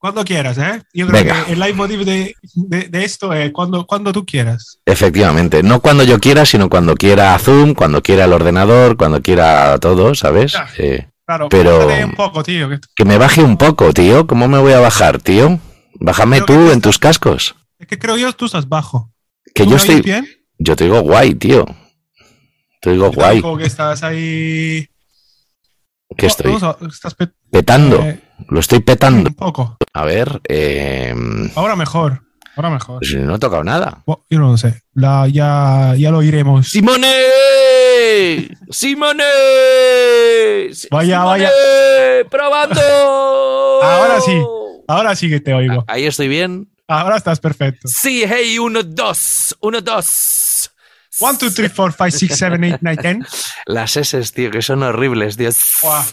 Cuando quieras, ¿eh? Yo creo Venga. que el leitmotiv de, de, de esto es cuando, cuando tú quieras. Efectivamente, no cuando yo quiera, sino cuando quiera Zoom, cuando quiera el ordenador, cuando quiera todo, ¿sabes? Ya. Eh, Claro, Pero- un poco, tío. que- que me baje un poco, tío. ¿Cómo me voy a bajar, tío? Bájame Creo tú en estás- tus cascos. Es que creo yo tú estás bajo. Que ¿Tú yo estoy. bien? Yo te digo guay, tío. Te digo Yo guay. digo que estás ahí. Que estoy estás pe- petando. eh, Lo estoy petando. un poco. A ver, eh, Ahora mejor. Ahora mejor. pues no he tocado nada. Bueno, Yo no lo sé. La, ya, ya lo iremos. ¡Simone! ¡Simone! Vaya, ¡Simone! vaya. ¡Probando! Ahora sí. Ahora sí que te oigo. Ahí estoy bien. Ahora estás perfecto. Sí, hey, uno, dos. Uno, dos. 1, 2, 3, 4, 5, 6, 7, 8, 9, 10. Las S, tío, que son horribles, tío. Buah.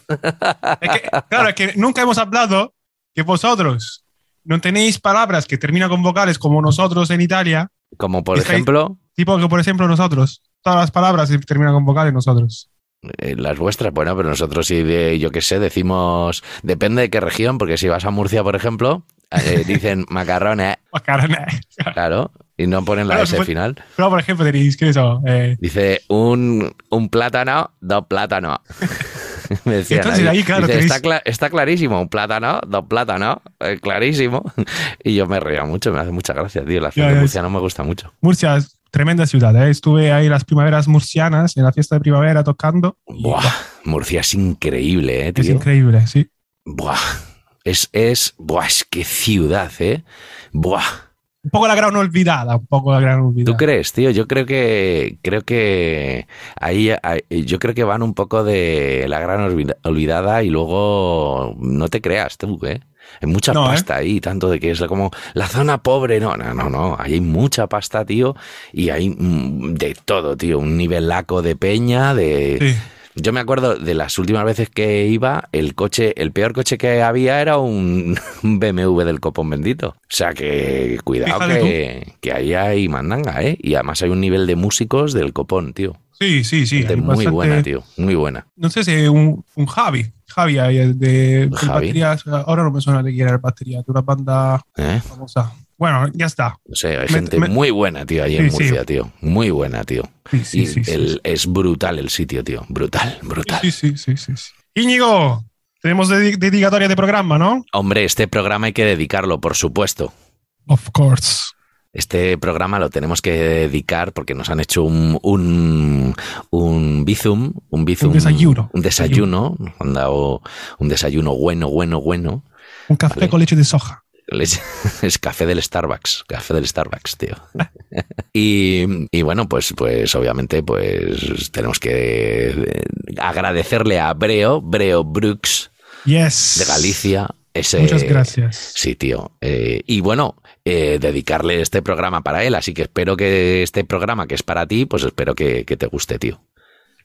Es que, claro, es que nunca hemos hablado que vosotros no tenéis palabras que terminan con vocales como nosotros en Italia. Como por Estáis- ejemplo, Tipo que, por ejemplo, nosotros. Todas las palabras terminan con vocales nosotros. eh, las vuestras, bueno, pero nosotros sí, de, yo qué sé, decimos, depende de qué región, porque si vas a Murcia, por ejemplo, eh, dicen macarrones, Macarrones. claro, y no ponen la Claro, S pues- final. Pero, por ejemplo, tenéis, ¿qué es eso? Eh, Dice un, un plátano, dos plátanos. Me decían Entonces, ahí, claro, Dice, tenéis- está, cla- está clarísimo, un plátano, dos plátanos, eh, clarísimo. Y yo me reía mucho, me hace mucha gracia, tío. La Ya, acento ya, murciano me gusta mucho. Murcia es tremenda ciudad. ¿eh? Estuve ahí las primaveras murcianas, en la fiesta de primavera tocando. Buah, Murcia es increíble, eh, es tío. increíble, sí. Buah, es, es, buah, es que ciudad, eh. Buah. Un poco la gran olvidada, un poco la gran olvidada. ¿Tú crees, tío? Yo creo que creo que ahí, ahí- yo creo que van un poco de la gran olvida- olvidada y luego no te creas tú, ¿eh? Hay mucha No, ¿eh? pasta ahí, tanto de que es como la zona pobre, no, no, no, no, ahí hay mucha pasta, tío, y hay mm, de todo, tío, un nivel laco de peña, de... Sí. Yo me acuerdo de las últimas veces que iba, el coche, el peor coche que había era un, BMW del copón bendito. O sea que cuidado que, que ahí hay mandanga, ¿eh? Y además hay un nivel de músicos del copón, tío. Sí, sí, sí. Gente muy bastante- buena, tío. Muy buena. No sé si un, un Javi. Javi ahí, de, de Javi. baterías. Ahora no me suena de quién era batería. De una banda ¿eh? famosa. Bueno, ya está. No sé, hay Me- gente me- muy buena, tío, ahí en sí. Murcia, tío. Muy buena, tío. Sí, sí, y el- es brutal el sitio, tío. Brutal, brutal. Sí, sí, sí, sí. Íñigo, tenemos dedi- dedicatoria de programa, ¿no? Hombre, este programa hay que dedicarlo, por supuesto. Of course. Este programa lo tenemos que dedicar porque nos han hecho un, un, un bizum, un bizum, Un desayuno. un desayuno, nos han dado un desayuno bueno, bueno, bueno. Un café Vale. con leche de soja. Es café del Starbucks, café del Starbucks, tío. Y, y bueno, pues, pues obviamente, pues tenemos que eh, agradecerle a Breo, Breo Brooks Yes. de Galicia. Ese, Muchas gracias. Sí, tío. Eh, y bueno, eh, dedicarle este programa para él, así que espero que este programa que es para ti, pues espero que, que te guste, tío.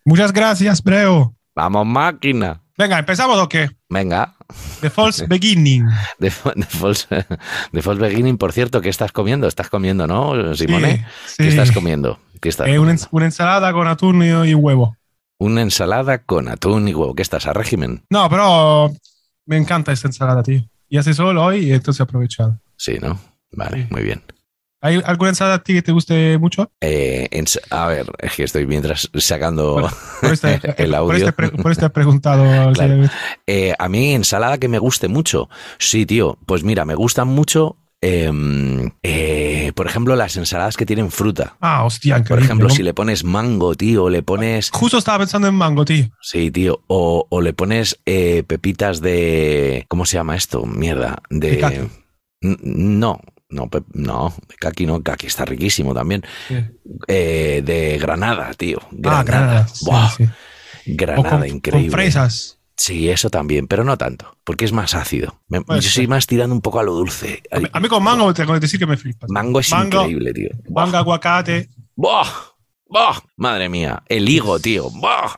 Muchas gracias, Breo. Vamos, máquina. Venga, ¿empezamos o qué? Venga, The False Beginning. de False, de False Beginning, por cierto, ¿qué estás comiendo? Estás comiendo, ¿no, Simone? Sí, ¿Qué estás comiendo? ¿Qué estás Eh, una, comiendo? una ensalada con atún y, y huevo. Una ensalada con atún y huevo. ¿Qué estás a régimen? No, pero me encanta esta ensalada, tío. Y hace solo hoy y entonces he aprovechado. Sí, ¿no? Vale, Sí. muy bien. ¿Hay alguna ensalada a ti que te guste mucho? Eh, a ver, es que estoy mientras sacando Bueno, Por este, el por audio. este, pre- por este he preguntado. Claro. Eh, a mí ensalada que me guste mucho. Sí, tío. Pues mira, me gustan mucho, em, eh, por ejemplo, las ensaladas que tienen fruta. Ah, hostia, Por increíble. ejemplo, si le pones mango, tío, le pones... Justo estaba pensando en mango, tío. Sí, tío. O, o le pones eh, pepitas de... ¿Cómo se llama esto? Mierda. De No, no, no. Kaki no. Kaki está riquísimo también. Eh, de granada, tío. Ah, granada. sí, Buah, sí. O Granada, con, increíble. con fresas. Sí, eso también, pero no tanto, porque es más ácido. Me- yo soy más tirando un poco a lo dulce. A mí, a mí con mango tengo que decir que me flipas. Mango es mango, increíble, tío. Buah, Mango, aguacate. buah, Madre mía, el higo, tío.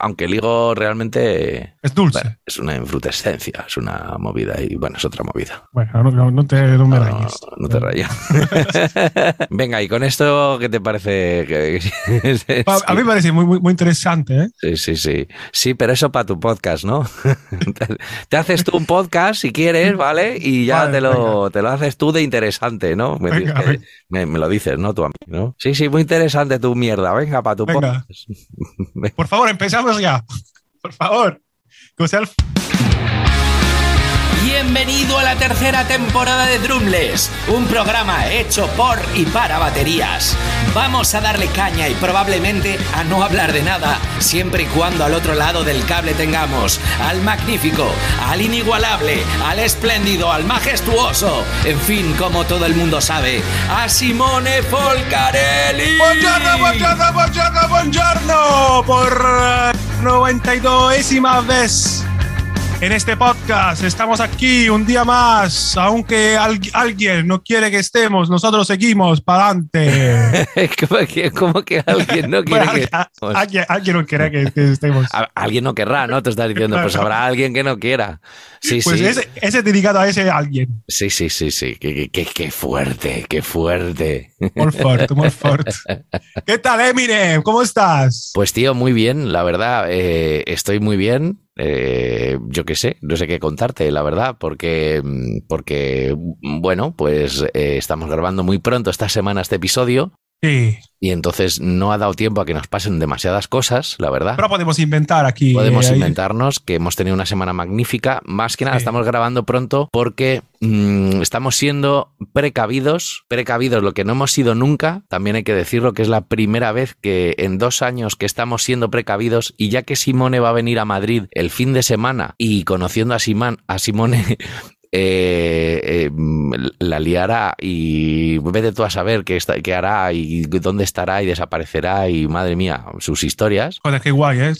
Aunque el higo realmente Es dulce. bueno, es una infrutescencia, es una movida y bueno, es otra movida. Bueno, no, te, no me No, rayes. no te rayas. Venga, y con esto, ¿qué te parece? que- A, mí me parece muy, muy, muy interesante, ¿eh? Sí, sí, sí. Sí, pero eso para tu podcast, ¿no? Te- haces tú un podcast si quieres, ¿vale? Y ya Vale, te, lo, te lo haces tú de interesante, ¿no? Me, Venga, me- me lo dices, ¿no? Tú a mí, ¿no? Sí, sí, muy interesante tu mierda. Venga, para tu Venga. Por favor, empezamos ya. Por favor. Que sea el Bienvenido a la tercera temporada de Drumless, un programa hecho por y para baterías. Vamos a darle caña y probablemente a no hablar de nada, siempre y cuando al otro lado del cable tengamos al magnífico, al inigualable, al espléndido, al majestuoso, en fin, como todo el mundo sabe, a Simone Folcarelli. Buongiorno, buongiorno, buongiorno, buongiorno por eh, 92esima vez en este podcast. Estamos aquí un día más, aunque al- alguien no quiere que estemos, nosotros seguimos para adelante. como, que, como que alguien no quiere Bueno, que... a- alguien, alguien no quiere que, que estemos. Alguien no querrá, ¿no? Te estás diciendo, pues habrá alguien que no quiera. Sí, Pues sí. ese, ese es dedicado a ese alguien. Sí, sí, sí, sí. Qué, qué- qué- qué fuerte, qué fuerte. Muy fuerte, muy fuerte. ¿Qué tal, Eminem? ¿Cómo estás? Pues tío, muy bien, la verdad, eh, estoy muy bien. Eh, yo qué sé, no sé qué contarte, la verdad, porque, porque bueno, pues eh, estamos grabando muy pronto esta semana este episodio Sí, y entonces no ha dado tiempo a que nos pasen demasiadas cosas, la verdad. pero podemos inventar aquí. Podemos eh, inventarnos que hemos tenido una semana magnífica. Más que nada Sí. estamos grabando pronto porque mm, estamos siendo precavidos. Precavidos, lo que no hemos sido nunca. También hay que decirlo que es la primera vez que en dos años que estamos siendo precavidos y ya que Simone va a venir a Madrid el fin de semana y conociendo a, Simán, a Simone... eh, eh, la liará y vete tú a saber qué, está- qué hará y dónde estará y desaparecerá y madre mía, sus historias. Joder, qué guay, ¿eh?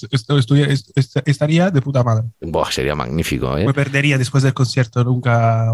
Estaría de puta madre. Buah, sería magnífico, ¿eh? Me perdería después del concierto, nunca.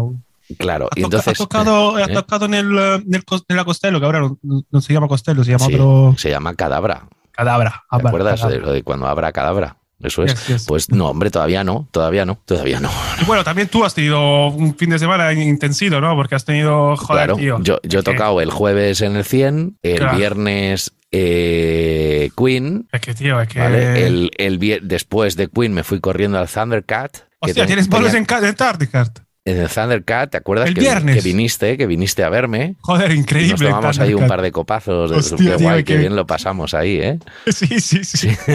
Claro, Ha, y entonces ha tocado, ha ¿eh? tocado en, el, en, el, en la Costello, que ahora no, no se llama Costello, se llama Sí, otro se llama Cadabra. Cadabra. ¿Te acuerdas de Cadabra. lo de cuando habrá Cadabra? Eso es. Yes, yes. Pues no, hombre, todavía no, todavía no, todavía no. Y bueno, también tú has tenido un fin de semana intensivo, ¿no? Porque has tenido, joder, claro, tío. yo, yo he que- tocado el jueves en el 100, el Claro. viernes eh, Queen, Es que, tío, es que. ¿vale? El, después de Queen me fui corriendo al Thundercat. Hostia, tienes bolos en, en Tardicart. En el Thundercat, ¿te acuerdas El que, viernes. que viniste, que viniste a verme? Joder, increíble. Nos tomamos ahí un par de copazos, de- Hostia, qué guay, que- qué bien lo pasamos ahí, ¿eh? Sí, sí, sí.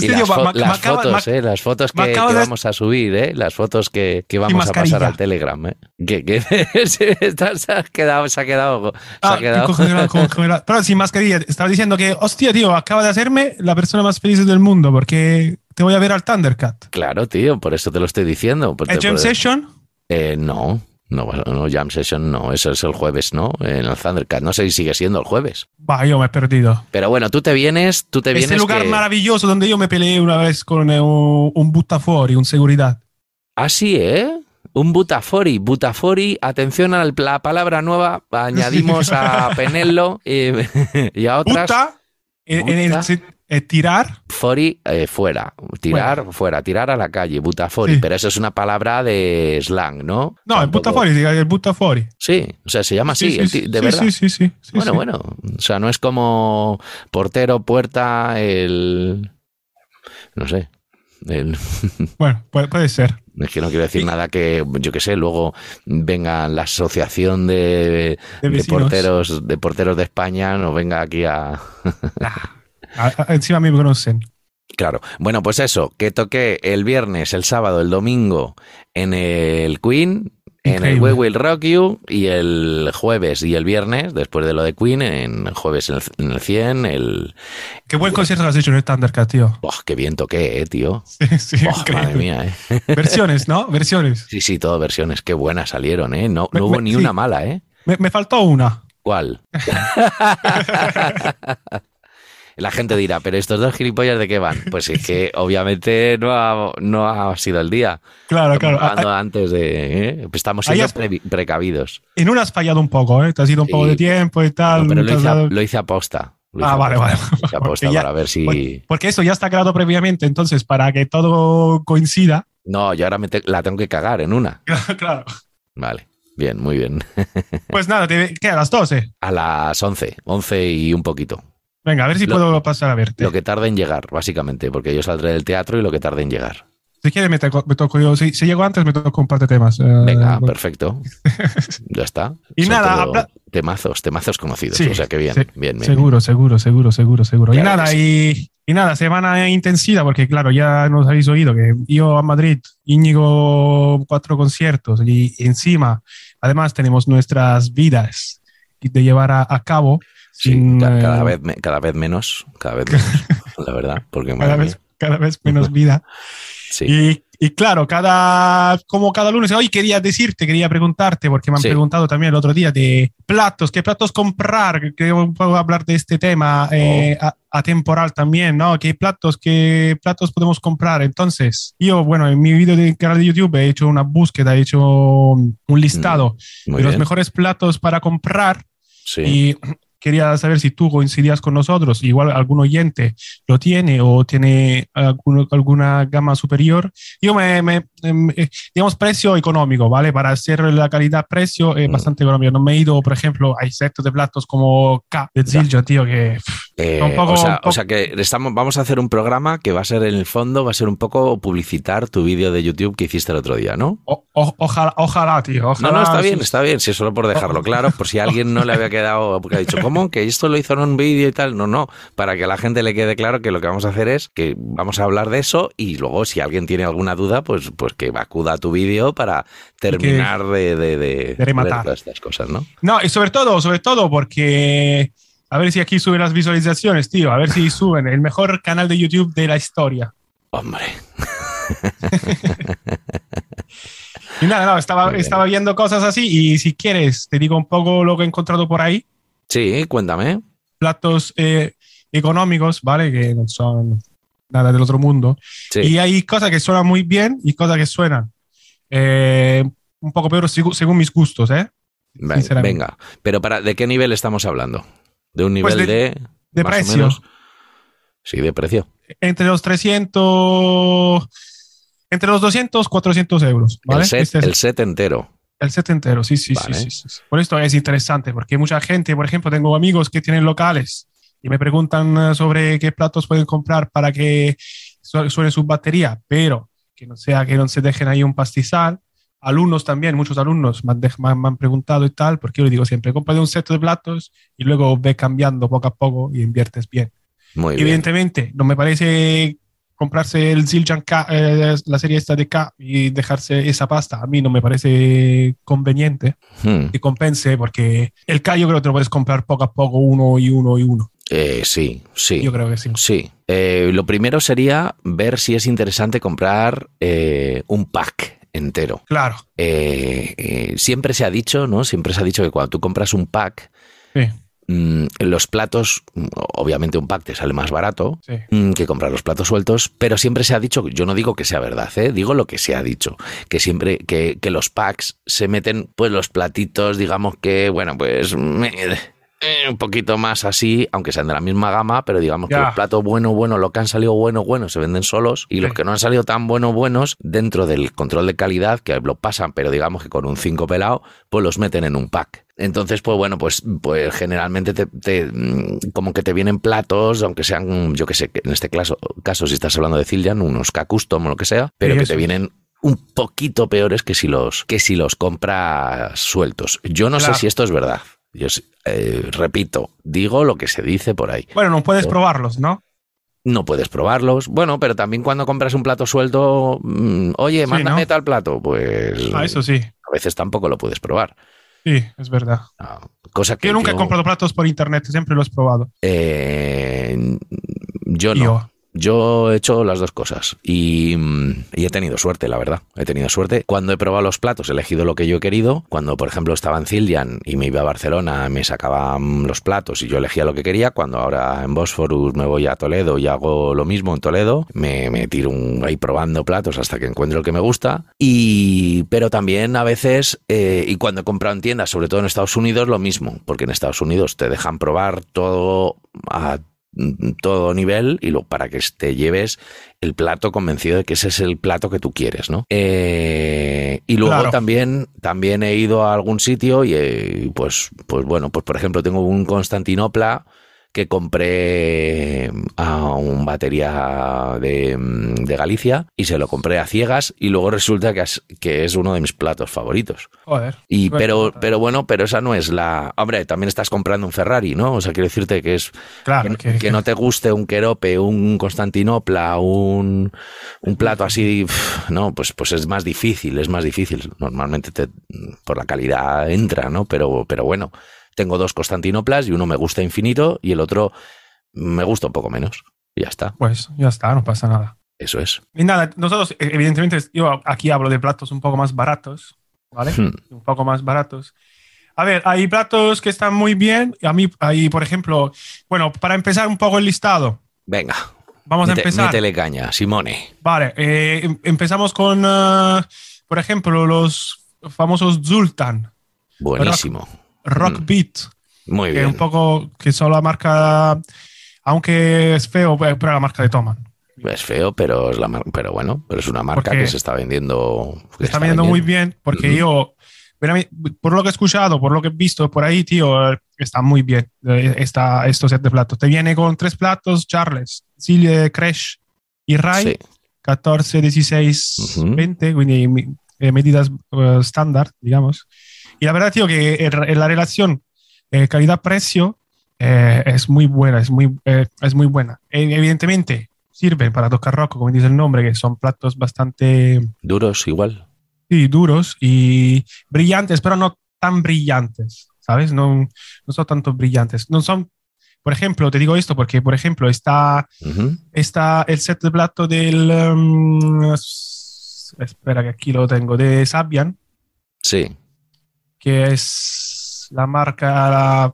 y las, tío, fo- me- me las acaba- fotos, eh, las fotos que, acaba que de- vamos a subir, eh, las fotos que, que vamos a pasar al Telegram, eh. Que, se ha quedado, se ha quedado, se Ah, ha quedado. congelado, congelado. Pero sin mascarilla, estaba diciendo que, hostia, tío, acaba de hacerme la persona más feliz del mundo porque te voy a ver al Thundercat. Claro, tío, por eso te lo estoy diciendo. ¿El Jam por- Session? Eh, no, no, no, Jam Session no, eso es el jueves, ¿no? En el Thundercat. No sé si sigue siendo el jueves. Va, yo me he perdido. Pero bueno, tú te vienes, tú te Ese vienes. lugar que- maravilloso donde yo me peleé una vez con eh, un, un buttafuori, un seguridad. Ah, sí, ¿eh? Un butafori. Butafori, atención a la palabra nueva, añadimos a Penello y, y a otras. Buta, en, en el, Eh, tirar. Fori eh, fuera, tirar fuera. tirar a la calle, butafori, Sí. pero eso es una palabra de slang, ¿no? No, el Tampoco- fuori, sí, el butta fuori. Sí, o sea, se llama así, Sí, sí, de sí, verdad. Sí, sí, sí. bueno, bueno, o sea, no es como portero, puerta, el... No sé, el... Bueno, puede, puede ser. Es que no quiero decir nada que, yo qué sé, luego venga la asociación de, De de vecinos. porteros de porteros de España, nos venga aquí a... A- a- encima a mí me conocen. Claro. Bueno, pues eso, que toqué el viernes, el sábado, el domingo en el Queen, en el. We Will Rock You y el jueves y el viernes, después de lo de Queen, en el jueves en el, en el 100, el... Qué buen concierto que has hecho en el Thundercat, tío. ¡Oh, qué bien toqué, eh, tío! Sí, sí, ¡Oh, madre mía, eh! Versiones, ¿no? Versiones. Sí, sí, todo versiones, qué buenas salieron, eh. No, Me- no hubo me- ni sí. una mala, eh. Me, me faltó una. ¿Cuál? La gente dirá, pero estos dos gilipollas de qué van? Pues es que obviamente no ha, no ha sido el día. Claro, claro. Estamos A- hablando antes de. ¿eh? Estamos siendo precavidos. En una has fallado un poco, ¿eh? Te has ido un Sí. poco de tiempo y tal. No, pero lo hice, a, lo hice. Lo Ah, hice vale, vale. Lo hice Porque ya- para ver si. Porque, porque eso ya está creado previamente, entonces para que todo coincida. No, yo ahora me te- la tengo que cagar en una. claro. Vale. Bien, muy bien. Pues nada, te, ¿qué? A las 12. A las 11, 11 y un poquito. Venga, a ver si Lo- puedo pasar a verte. Lo que tarde en llegar, básicamente, porque yo saldré del teatro y lo que tarde en llegar. Si quieres, me, toco- me toco yo. Si, si llego antes, me toco un par de temas. eh, Venga, bueno. perfecto. Ya está. Y Son nada, temazos, temazos conocidos. Sí, o sea que bien, sí, bien, bien. Seguro, seguro, seguro, seguro, seguro. Claro y nada, que y, y nada, semana intensiva, porque claro, ya nos habéis oído que yo a Madrid, Íñigo, cuatro conciertos y encima, además tenemos nuestras vidas de llevar a, a cabo. Sí, sin, ca- eh, cada, vez, me- cada vez menos, cada vez menos, la verdad, porque cada vez, mía, cada vez menos vida. sí. Y, y claro, cada, como cada lunes, hoy quería decirte, quería preguntarte, porque me han Sí. preguntado también el otro día de platos, qué platos comprar, que puedo hablar de este tema eh, Oh. a- atemporal también, ¿no? ¿Qué platos, qué platos podemos comprar? Entonces, yo, bueno, en mi vídeo de canal de YouTube he hecho una búsqueda, he hecho un listado Muy de los bien. mejores platos para comprar Sí. y quería saber si tú coincidías con nosotros, igual algún oyente lo tiene o tiene alguno- alguna gama superior. Yo me, me- em, eh, digamos, precio económico, ¿vale? Para hacer la calidad-precio es Mm. bastante económico. No me he ido, por ejemplo, hay sectos de platos como K de. Zilja, tío, que Eh, poco- o, sea, o que estamos, vamos a hacer un programa que va a ser en el fondo, va a ser un poco publicitar tu vídeo de YouTube que hiciste el otro día, ¿no? o- o- ojalá, ojalá, tío. No, Ojalá, no, está bien, sí, está bien, si es solo por dejarlo claro, por si a alguien no le había quedado, porque ha dicho, ¿cómo? Que esto lo hizo en un vídeo y tal. No, no, para que a la gente le quede claro que lo que vamos a hacer es que vamos a hablar de eso y luego si alguien tiene alguna duda, pues, pues que acuda a tu vídeo para terminar de, de, de, de rematar. ver todas estas cosas, ¿no? No, y sobre todo, sobre todo porque a ver si aquí suben las visualizaciones, tío. A ver si suben el mejor canal de YouTube de la historia. Hombre, Y nada, no, estaba, estaba viendo cosas así y si quieres, te digo un poco lo que he encontrado por ahí. sí, cuéntame. Platos eh, económicos, ¿vale? Que no son nada del otro mundo. Sí. Y hay cosas que suenan muy bien y cosas que suenan eh, un poco peor segu- según mis gustos, ¿eh? Venga, pero para ¿de qué nivel estamos hablando? ¿De un Pues nivel de- de, De precio. menos? Sí, de precio. Entre los 300... Entre los 200, 400 euros, ¿vale? El, set, Este es el set entero. El set entero, sí, sí, Vale. sí, sí, sí. Por esto es interesante, porque mucha gente, por ejemplo, tengo amigos que tienen locales y me preguntan eh, sobre qué platos pueden comprar para que su- suene su batería, pero que no sea que no se dejen ahí un pastizal. Alumnos también, muchos alumnos me han, me han- preguntado y tal, porque yo les digo siempre, compra un set de platos y luego ve cambiando poco a poco y inviertes bien. Muy bien. Evidentemente, no me parece comprarse el Zildjian K, eh, la serie esta de K y dejarse esa pasta. A mí no me parece conveniente Hmm. que compense porque el K yo creo que te lo puedes comprar poco a poco, uno y uno y uno. Eh, sí, sí. Yo creo que sí. Sí. Eh, lo primero sería ver si es interesante comprar eh, un pack entero. Claro, Eh, eh, siempre se ha dicho, ¿no? Siempre se ha dicho que cuando tú compras un pack, sí, mm, los platos, mm, obviamente un pack te sale más barato sí. mm, que comprar los platos sueltos, pero siempre se ha dicho, yo no digo que sea verdad, ¿eh? digo lo que se ha dicho, que siempre, que, que los packs se meten, pues los platitos, digamos que, bueno, pues, me- eh, un poquito más así, aunque sean de la misma gama, pero digamos que los platos bueno, bueno, lo que han salido bueno, bueno, se venden solos y los que no han salido tan bueno, buenos, dentro del control de calidad, que lo pasan, pero digamos que con un 5 pelado, pues los meten en un pack. Entonces, pues bueno, pues, pues generalmente te, te, mm, como que te vienen platos, aunque sean, yo que sé, en este caso, caso si estás hablando de Cillian, unos K-Custom o lo que sea, pero que eso te vienen un poquito peores que si los, que si los compras sueltos. Yo no Claro. sé si esto es verdad. Yo eh, repito, digo lo que se dice por ahí. Bueno, no puedes probarlos, ¿no? No puedes probarlos. Bueno, pero también cuando compras un plato suelto, mm, oye, Sí, mándame ¿no? tal plato, pues Ah, eso sí. a veces tampoco lo puedes probar. Sí, es verdad. Ah, Cosa que Yo nunca he comprado platos por internet, siempre lo he probado. eh, yo no. Yo. Yo he hecho las dos cosas y, mm, y he tenido suerte, la verdad. He tenido suerte. Cuando he probado los platos, he elegido lo que yo he querido. Cuando, por ejemplo, estaba en Cillian y me iba a Barcelona, me sacaban los platos y yo elegía lo que quería. Cuando ahora en Bosphorus me voy a Toledo y hago lo mismo en Toledo, me, me tiro un- ahí probando platos hasta que encuentro el que me gusta. Y, pero también a veces, eh, y cuando he comprado en tiendas, sobre todo en Estados Unidos, lo mismo, porque en Estados Unidos te dejan probar todo a todo nivel y lo, para que te lleves el plato convencido de que ese es el plato que tú quieres, ¿no? Eh, y luego Claro. también, también he ido a algún sitio y eh, pues, pues bueno, pues por ejemplo tengo un Constantinopla que compré a un batería de, de Galicia y se lo compré a ciegas y luego resulta que es, que es uno de mis platos favoritos. Joder. Y pero, pero bueno, pero esa no es la. Hombre, también estás comprando un Ferrari, ¿no? O sea, quiero decirte que es Claro, que, que, que no te guste un Kerope, un Constantinopla, un, un plato así, no, pues, pues es más difícil, es más difícil. Normalmente te, por la calidad entra, ¿no? Pero, pero bueno, tengo dos Constantinoplas y uno me gusta infinito y el otro me gusta un poco menos. Y ya está, Pues ya está, no pasa nada. eso es. Y nada, nosotros, eh, evidentemente, yo aquí hablo de platos un poco más baratos, ¿vale? Hmm. un poco más baratos. A ver, hay platos que están muy bien. A mí, hay, por ejemplo, bueno, para empezar un poco el listado, Venga, vamos a empezar. métele caña, Simone. Vale, eh, em- empezamos con, eh, por ejemplo, los famosos Zultan, Buenísimo. Rock Mm. Beat, Muy que es bien. un poco que son la marca, aunque es feo, pero es la marca de Toman. Es feo, pero es la pero bueno, pero es una marca Porque que se está vendiendo. que está vendiendo muy bien porque Ujú. yo, por lo que he escuchado, por lo que he visto por ahí, tío, está muy bien eh, esta, estos set de platos. Te viene con tres platos, Charles, Silje, Crash y Rai, Sí. 14, 16, Ujú. 20, quindi eh, medidas eh, estándar, digamos. Y la verdad, tío, que la relación eh, calidad-precio eh, es muy buena, es muy, eh, es muy buena. E- evidentemente, sirven para tocar rock, como dice el nombre, que son platos bastante Duros igual. sí, duros y brillantes, pero no tan brillantes, ¿sabes? No, no son tanto brillantes. No son, por ejemplo, te digo esto porque, por ejemplo, está, Ujú. está el set de plato del... um, espera, que aquí lo tengo, de Sabian, Sí. Que es la marca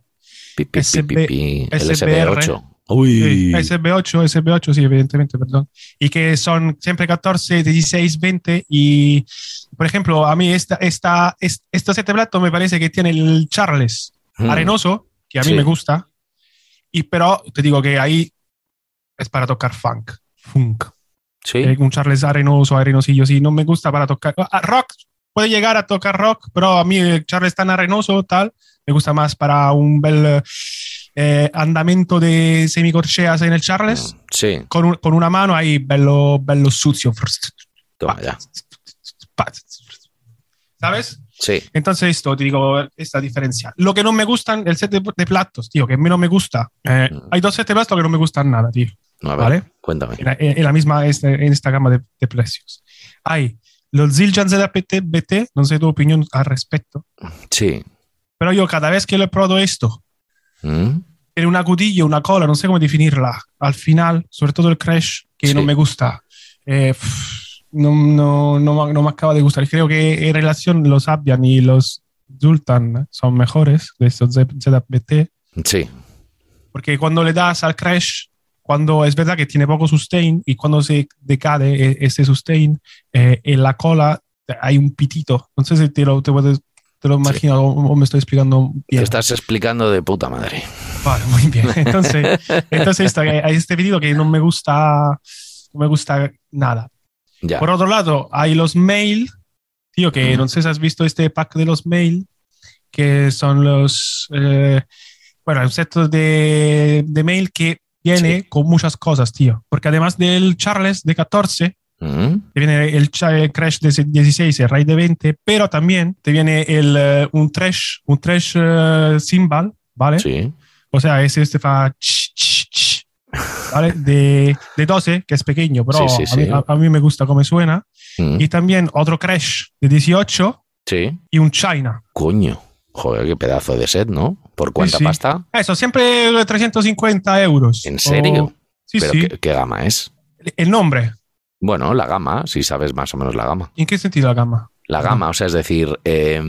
Pi, pi, pi, SB pi, pi. SBR. SB8. Uy. sí, SB8, SB8, sí, evidentemente, perdón. Y que son siempre 14, 16, 20 y, por ejemplo, a mí esta, esta, es- este set de plato me parece que tiene el Charles Mm. arenoso, que a mí Sí. me gusta, y pero te digo que ahí es para tocar funk, funk. Sí. Eh, un Charles arenoso, arenosillo, sí, no me gusta para tocar. ah, rock, puede llegar a tocar rock, pero a mí el Charles tan arenoso, tal, me gusta más para un bel eh, andamento de semicorcheas en el Charles, Mm, Sí. con, un- con una mano ahí, bello, bello sucio. Toma ya. ¿Sabes? Sí. Entonces, esto, te digo, esta diferencia. Lo que no me gustan, el set de, de platos, tío, que a mí no me gusta. Eh, Mm. Hay dos sets de platos que no me gustan nada, tío. A ver, Vale. Cuéntame. En la, en la misma, este- en esta gama de, de precios. Hay los Zildjian ZPT no sé tu opinión al respecto, Sí. pero yo cada vez que le he probado esto, Mm. tiene una cutilla, una cola, no sé cómo definirla. Al final, sobre todo el crash, que Sí. no me gusta. Eh, pff, no, no, no, me- no me acaba de gustar. Creo que en relación los Abian y los Zultan son mejores de estos Z- ZBT, Sí. porque cuando le das al crash, cuando es verdad que tiene poco sustain y cuando se decade e- ese sustain, eh, en la cola hay un pitito. No sé si te lo, te, puedes- te te lo imagino o, o me estoy explicando Te bien. estás explicando de puta madre. Vale, muy bien. Entonces, entonces hay este pedido que no me gusta, no me gusta nada. Ya. Por otro lado, hay los mail, tío, que no sé si has visto este pack de los mail, que son los, eh, bueno, un set de, de mail que viene Sí. con muchas cosas, tío. Porque además del Charles de 14, Mm, te viene el, el Crash de 16, el Raid de 20, pero también te viene el, eh, un Trash, un Trash eh, Cymbal, ¿vale? Sí. O sea, ese este fa ch, ch, ch, ¿vale? De, de 12, que es pequeño, pero Sí, sí, a, mí, a- a mí me gusta cómo suena. Mm, Y también otro Crash de 18 Sí. y un China. Coño. Joder, qué pedazo de set, ¿no? ¿Por cuánta sí. pasta? Eso, siempre 350 euros. ¿En serio? O- sí, ¿Pero sí. Qué, qué gama es? El nombre. Bueno, la gama, si sabes más o menos la gama. ¿En qué sentido la gama? La gama, o sea, es decir, eh,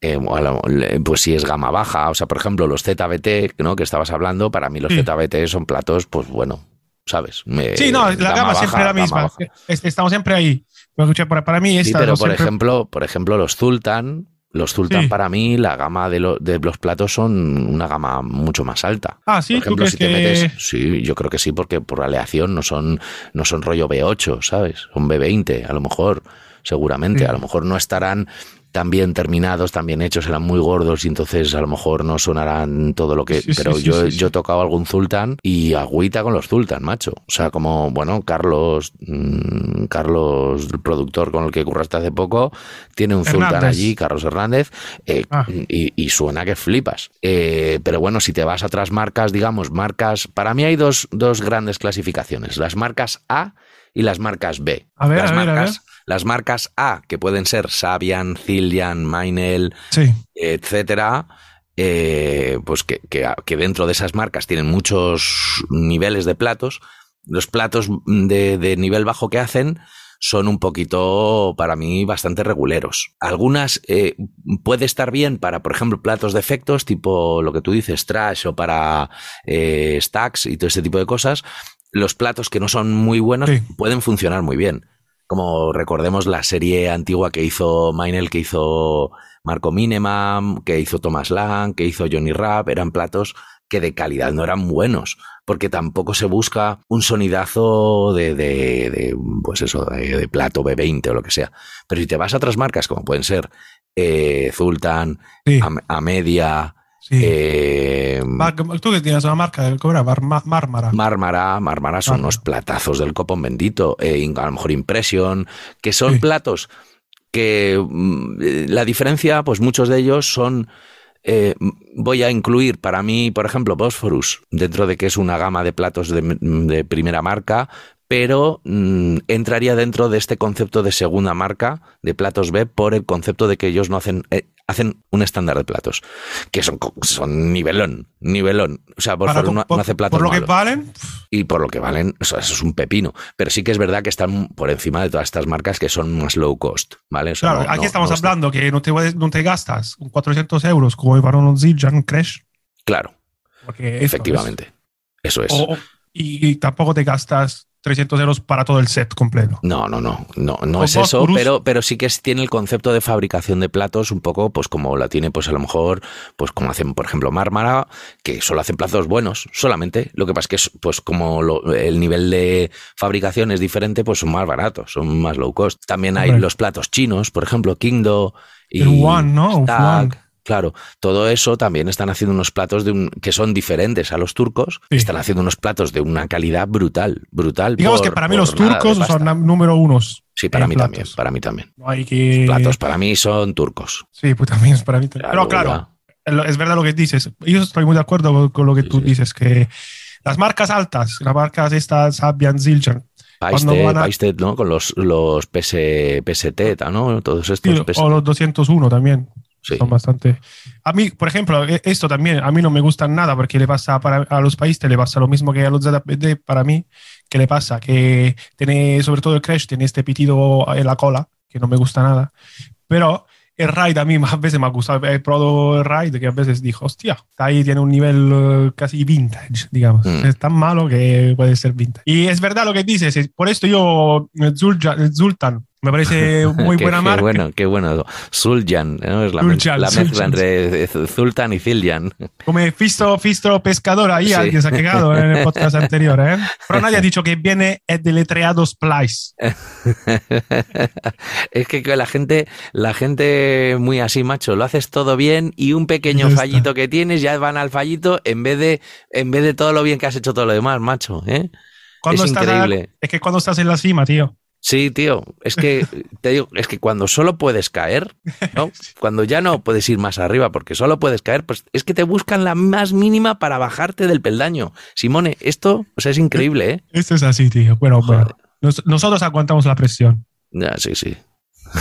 eh, lo- le- pues si es gama baja, o sea, por ejemplo, los ZBT, ¿no? Que estabas hablando, para mí los Sí. ZBT son platos, pues bueno, ¿sabes? Me- Sí, no, la gama, siempre baja, la gama misma. Estamos siempre ahí. Pero, para, para mí Sí, esta pero no por siempre- ejemplo, por ejemplo, los Zultan, los Zultan Sí. para mí, la gama de, lo- de los platos son una gama mucho más alta. Ah, sí, por tú ejemplo, crees si te que... metes, sí, yo creo que sí, porque por aleación no son, no son rollo B8, ¿sabes? Son B20, a lo mejor, seguramente. Sí. A lo mejor no estarán tan bien terminados, tan bien hechos, eran muy gordos y entonces a lo mejor no sonarán todo lo que. Sí, pero sí, yo, sí, yo he tocado algún Zultan y agüita con los Zultan, macho. O sea, como, bueno, Carlos, mm, Carlos, el productor con el que curraste hace poco, tiene un Zultan Hernández. allí, Carlos Hernández, eh, Ah. y, y suena que flipas. Eh, pero bueno, si te vas a otras marcas, digamos, marcas. Para mí hay dos, dos grandes clasificaciones: las marcas A y las marcas B. A ver, las, a ver, a marcas, ver. Las marcas A, que pueden ser Sabian, Zillian, Meinel, Sí. etcétera, eh, pues que, que- que dentro de esas marcas tienen muchos niveles de platos. Los platos de, de nivel bajo que hacen son un poquito, para mí, bastante reguleros. Algunas eh, puede estar bien para, por ejemplo, platos de efectos, tipo lo que tú dices, trash o para eh, stacks y todo este tipo de cosas. Los platos que no son muy buenos Sí. pueden funcionar muy bien. Como recordemos la serie antigua que hizo Meinel, que hizo Marco Mineman, que hizo Thomas Lang, que hizo Johnny Rapp, eran platos que de calidad no eran buenos, porque tampoco se busca un sonidazo de, de, de, pues eso, de, de plato B20 o lo que sea. Pero si te vas a otras marcas, como pueden ser eh, Zultan, Sí. Am- Amedia, sí. eh, Mar- Tú que tienes una marca. Mar- Ma- Mármara. Mármara, Mármara son unos platazos del copón bendito, eh, a lo mejor Impression, que son Sí. platos que mm, eh, la diferencia, pues muchos de ellos son, eh, voy a incluir para mí, por ejemplo, Bosphorus, dentro de que es una gama de platos de, de primera marca, pero mm, entraría dentro de este concepto de segunda marca de platos B por el concepto de que ellos no hacen, eh, hacen un estándar de platos, que son, son nivelón, nivelón. O sea, no, por, no hace platos por lo que valen, y por lo que valen, eso, eso es un pepino. Pero sí que es verdad que están por encima de todas estas marcas que son más low cost, ¿vale? O sea, claro, no- aquí estamos está- hablando que no te, no te gastas un 400 euros como para un Zildjian, Crash. Claro, Porque efectivamente. Eso es. o- y tampoco te gastas 300 euros para todo el set completo. No, no, no, no, no O es eso, pero, pero sí que tiene el concepto de fabricación de platos un poco, pues como la tiene, pues a lo mejor, pues como hacen, por ejemplo, Mármara, que solo hacen platos buenos, solamente. Lo que pasa es que, es, pues como lo- el nivel de fabricación es diferente, pues son más baratos, son más low cost. También hay Hombre. los platos chinos, por ejemplo, Kingdo y El One, ¿no? Claro, todo eso también están haciendo unos platos de un, que son diferentes a los turcos. Sí. Están haciendo unos platos de una calidad brutal, brutal. Digamos por- que para mí los turcos son número unos. Sí, para mí platos. también, para mí también. No hay que... Platos para mí son turcos. Sí, pues también es para mí. también. Pero Claro, es verdad lo que dices. Yo estoy muy de acuerdo con, con lo que Sí, tú sí. dices, que las marcas altas, las marcas estas Sabian, Zildjian, Paiste, van a- Paiste, ¿no? Con los, los PS, PST, ¿no? Todos estos sí, PS. o los 201 también. Sí. Son bastante. A mí, por ejemplo, e- esto también, a mí no me gusta nada porque le pasa para, a los países, le pasa lo mismo que a los ZPD para mí, que le pasa, que tiene, sobre todo el Crash, tiene este pitido en la cola, que no me gusta nada. Pero el Raid a mí a veces me ha gustado. He probado el Raid que a veces dijo, hostia, ahí tiene un nivel eh, casi vintage, digamos. Mm. Es tan malo que puede ser vintage. Y es verdad lo que dices, es- por esto yo, Zultan, Me parece muy Qué- buena qué marca. bueno, qué bueno. Zuljan, ¿no? es la, mez- Zuljan, la mezcla Zuljan. entre Zultan y Ziljan. Como he visto, visto pescador ahí, Sí. alguien se ha quejado en el podcast anterior, ¿eh? Pero nadie ha dicho que viene es deletreado Splice. es que que la gente, la gente muy así, macho, lo haces todo bien y un pequeño Ya está. fallito que tienes, ya van al fallito en vez de, en vez de todo lo bien que has hecho todo lo demás, macho, ¿eh? Cuando Es estás a- increíble. es que cuando estás en la cima, tío. Sí, tío, es que te digo, es que cuando solo puedes caer, ¿no? Cuando ya no puedes ir más arriba porque solo puedes caer, pues es que te buscan la más mínima para bajarte del peldaño. Simone, esto, o sea, es increíble, ¿eh? Esto es así, tío. Bueno, bueno. Nos- nosotros aguantamos la presión. Ya, sí, sí.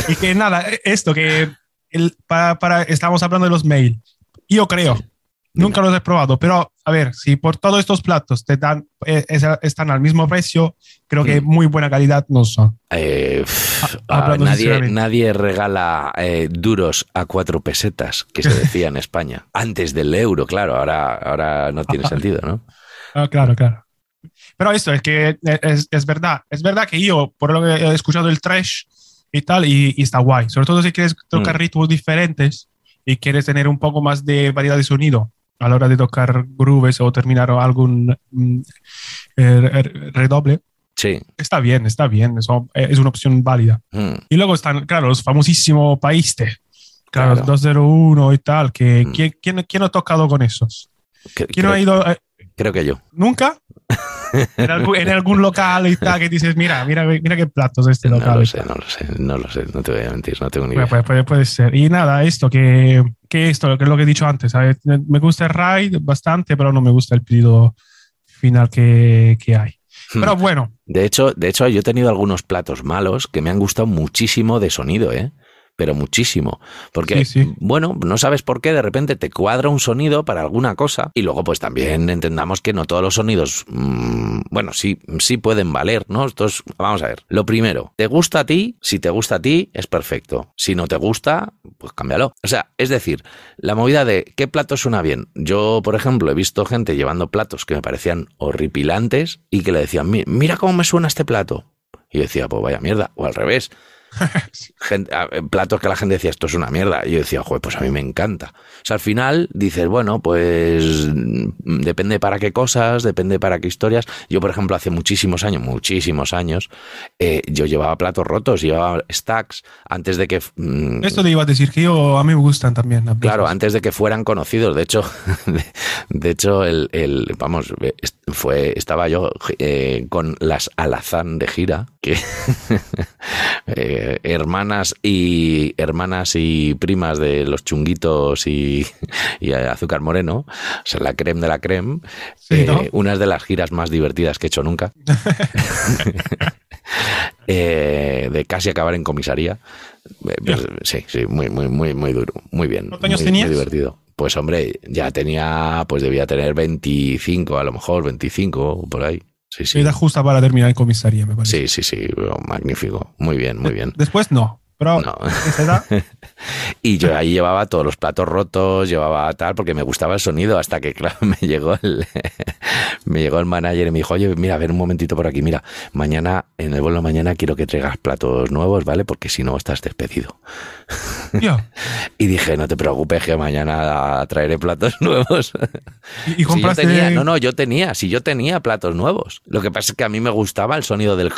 Y que nada, esto que el- para, para- estamos hablando de los mail. Yo creo, nunca los he probado, pero a ver, si por todos estos platos te dan, eh, es- están al mismo precio, creo que Mm. muy buena calidad no son. Eh, pff, Ah, ah, nadie, nadie regala eh, duros a cuatro pesetas, que se decía en España. Antes del euro, claro, ahora, ahora no tiene sentido, ¿no? Ah, claro, claro. Pero esto es que es, es verdad, es verdad que yo, por lo que he escuchado el trash y tal, y, y está guay. Sobre todo si quieres tocar Mm. ritmos diferentes y quieres tener un poco más de variedad de sonido a la hora de tocar grooves o terminar algún mm, eh, re- redoble. Sí. Está bien, está bien, eso eh, es una opción válida. Mm, Y luego están, claro, los famosísimos Paiste, claro, Claro. 201 y tal, que Mm. ¿quién, quién, quién ha tocado con esos? ¿Quién creo, ha ido? eh, creo que yo. ¿Nunca? en, algún, en algún local y tal, que dices, mira, mira, mira qué platos este No local. lo y sé, no lo sé, no lo sé, no te voy a mentir, no tengo ni Puede, idea. puede- puede- puede ser. Y nada, esto, que, que esto, que es lo que he dicho antes. ¿sabes? Me gusta el ride bastante, pero no me gusta el pedido final que, que hay. Hmm. Pero bueno, De hecho, de hecho, yo he tenido algunos platos malos que me han gustado muchísimo de sonido, ¿eh? Pero muchísimo. Porque, Sí, sí. bueno, no sabes por qué de repente te cuadra un sonido para alguna cosa. Y luego, pues también entendamos que no todos los sonidos, mm, bueno, sí, sí pueden valer, ¿no? Entonces, vamos a ver. Lo primero, ¿te gusta a ti? Si te gusta a ti, es perfecto. Si no te gusta, pues cámbialo. O sea, es decir, la movida de qué plato suena bien. Yo, por ejemplo, he visto gente llevando platos que me parecían horripilantes y que le decían, "Mi- mira cómo me suena este plato. Y yo decía, pues vaya mierda. O al revés. Gente- platos que la gente decía, esto es una mierda. Y yo decía, joder, pues a mí me encanta. O sea, al final dices, bueno, pues mm, depende para qué cosas, depende para qué historias. Yo, por ejemplo, hace muchísimos años, muchísimos años, eh, yo llevaba platos rotos, llevaba stacks antes de que... mm, esto te iba a decir que yo, a mí me gustan también. las Claro, antes de que fueran conocidos. De hecho, de, de hecho, el, el- vamos, fue, estaba yo eh, con las Alazán de gira, que eh, hermanas y hermanas y primas de los chunguitos y, y azúcar moreno, o sea, la creme de la creme, Sí, eh, ¿no? unas de las giras más divertidas que he hecho nunca. Eh, de casi acabar en comisaría. Eh, pues, sí, sí, muy, muy, muy, muy duro, muy bien. ¿Cuántos años muy, tenías? muy divertido. Pues hombre, ya tenía, pues debía tener 25, a lo mejor 25, por ahí. Sí, sí. Edad justa para terminar en comisaría, me parece. Sí, sí, sí, magnífico. Muy bien, muy bien. Después no, No. Y yo ahí llevaba todos los platos rotos, llevaba tal, porque me gustaba el sonido, hasta que, claro, me llegó el, me llegó el manager y me dijo, oye, mira, a ver un momentito por aquí, mira, mañana, en el vuelo de mañana quiero que traigas platos nuevos, ¿vale? Porque si no, estás despedido. Y dije, no te preocupes, que mañana traeré platos nuevos. y, y Si yo compraste... tenía, no, no, yo tenía, si yo tenía platos nuevos. Lo que pasa es que a mí me gustaba el sonido del...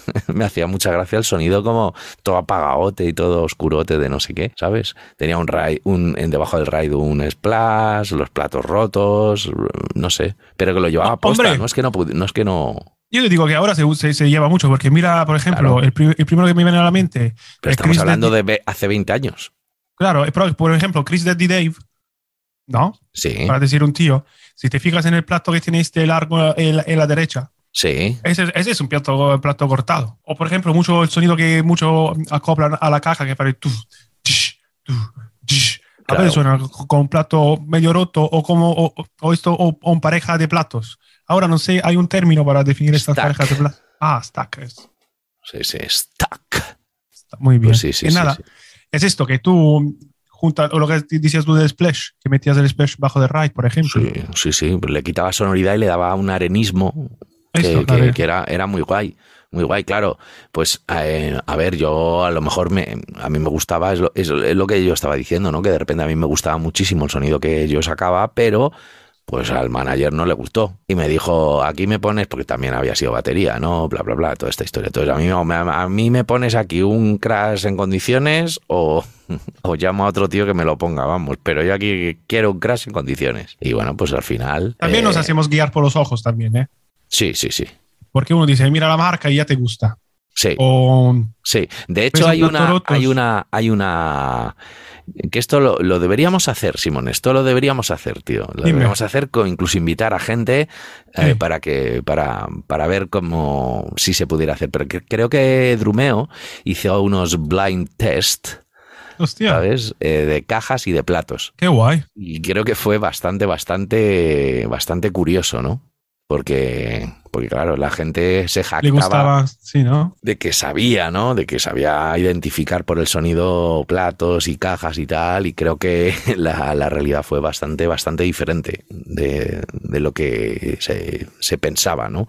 me hacía mucha gracia el sonido como todo apagaote y todo oscurote de no sé qué, ¿sabes? Tenía un raid, un, en debajo del raid un splash, los platos rotos, no sé, pero que lo llevaba Oh, posta, hombre. no es que no, no es que no... Yo te digo que ahora se, se, se lleva mucho, porque mira, por ejemplo, Claro. el, pri- el primero que me viene a la mente, Pero es estamos Chris hablando de hace 20 años. Claro, pero, por ejemplo, Chris Deadly Dave, ¿no? Sí, Para decir un tío, si te fijas en el plato que tiene este largo en la, en la derecha, sí, ese, ese es un plato, plato cortado. O por ejemplo, mucho el sonido que mucho acoplan a la caja que parece... A veces suena con un plato medio roto o como o, o esto o, o un pareja de platos. Ahora no sé, hay un término para definir estas parejas de platos. Ah, stack. es- sí, sí, stack. está muy bien. Pues sí, sí, Y sí, nada, es esto que tú juntas, o lo que decías tú del splash, que metías el splash bajo de ride, por ejemplo. Sí, sí, sí, le quitaba sonoridad y le daba un arenismo que, era, era muy guay. muy guay, claro. Pues eh, a ver, yo a lo mejor me, a mí me gustaba, es lo, es lo que yo estaba diciendo, ¿no? Que de repente a mí me gustaba muchísimo el sonido que yo sacaba, pero pues al manager no le gustó y me dijo, aquí me pones, porque también había sido batería, ¿no? Bla, bla, bla, toda esta historia. Entonces a mí, a mí me pones aquí un crash en condiciones o, o llamo a otro tío que me lo ponga, vamos, pero yo aquí quiero un crash en condiciones. Y bueno, pues al final... También nos hacemos guiar por los ojos también, ¿eh? Sí, sí, sí. Porque uno dice, mira la marca y ya te gusta. Sí. O, sí. De hecho, hay una, hay una, hay una que esto lo, lo, deberíamos hacer, Simón, esto lo deberíamos hacer, tío. Lo Dime. deberíamos hacer con incluso invitar a gente eh, Sí. para que para, para ver cómo si se pudiera hacer. Pero que- creo que Drumeo hizo unos blind test, hostia, ¿sabes? Eh, de cajas y de platos. qué guay. Y creo que fue bastante, bastante, bastante curioso, ¿no? Porque, porque claro, la gente se Le jactaba gustaba, sí, ¿no? de que sabía, ¿no? De que sabía identificar por el sonido platos y cajas y tal, y creo que la, la realidad fue bastante, bastante diferente de, de lo que se, se pensaba, ¿no?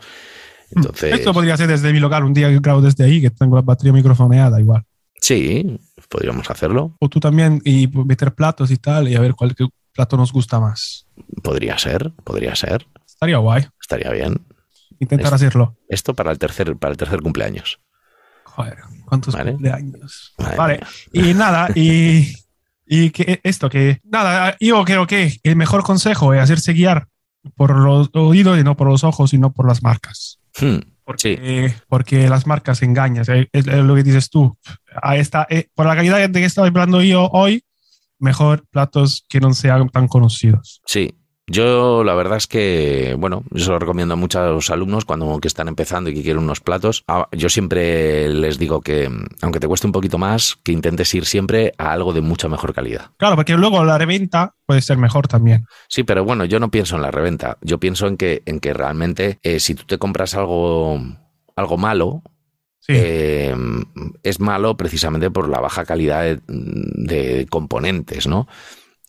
Entonces, Esto podría ser desde mi local, un día que grabo desde ahí, que tengo la batería microfoneada igual. sí, podríamos hacerlo, O tú también, y meter platos y tal, y a ver cuál plato nos gusta más. podría ser, podría ser, Estaría guay. Estaría bien. Intentar Es- hacerlo. Esto para el tercer, para el tercer cumpleaños. Joder, cuántos Vale. cumpleaños. Madre Vale, mía. y nada, y, y que esto, que nada, yo creo que el mejor consejo es hacerse guiar por los oídos y no por los ojos y no por las marcas. Hmm, Porque, porque las marcas engañan, es, es lo que dices tú. A esta, eh, por la calidad de que estaba hablando yo hoy, mejor platos que no sean tan conocidos. Sí, yo la verdad es que, bueno, yo se lo recomiendo a muchos alumnos cuando que están empezando y que quieren unos platos. Ah, Yo siempre les digo que, aunque te cueste un poquito más, que intentes ir siempre a algo de mucha mejor calidad. Claro, porque luego la reventa puede ser mejor también. Sí, pero bueno, yo no pienso en la reventa. Yo pienso en que, en que realmente eh, si tú te compras algo, algo malo, Sí, eh, es malo precisamente por la baja calidad de, de componentes, ¿no?